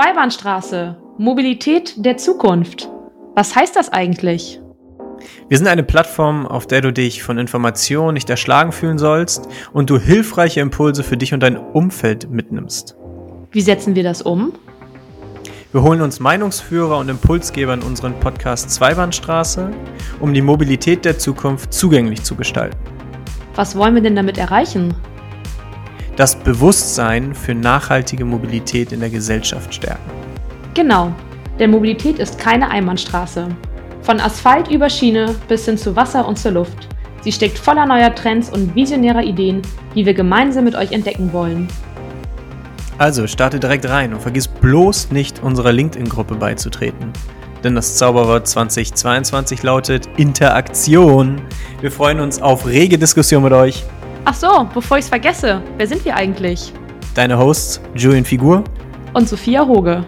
Zweibahnstraße. Mobilität der Zukunft. Was heißt das eigentlich? Wir sind eine Plattform, auf der du dich von Informationen nicht erschlagen fühlen sollst und du hilfreiche Impulse für dich und dein Umfeld mitnimmst. Wie setzen wir das um? Wir holen uns Meinungsführer und Impulsgeber in unseren Podcast Zweibahnstraße, um die Mobilität der Zukunft zugänglich zu gestalten. Was wollen wir denn damit erreichen? Das Bewusstsein für nachhaltige Mobilität in der Gesellschaft stärken. Genau, denn Mobilität ist keine Einbahnstraße. Von Asphalt über Schiene bis hin zu Wasser und zur Luft. Sie steckt voller neuer Trends und visionärer Ideen, die wir gemeinsam mit euch entdecken wollen. Also starte direkt rein und vergiss bloß nicht, unserer LinkedIn-Gruppe beizutreten. Denn das Zauberwort 2022 lautet Interaktion. Wir freuen uns auf rege Diskussion mit euch. Ach so, bevor ich es vergesse, wer sind wir eigentlich? Deine Hosts Julian Figur und Sophia Hoge.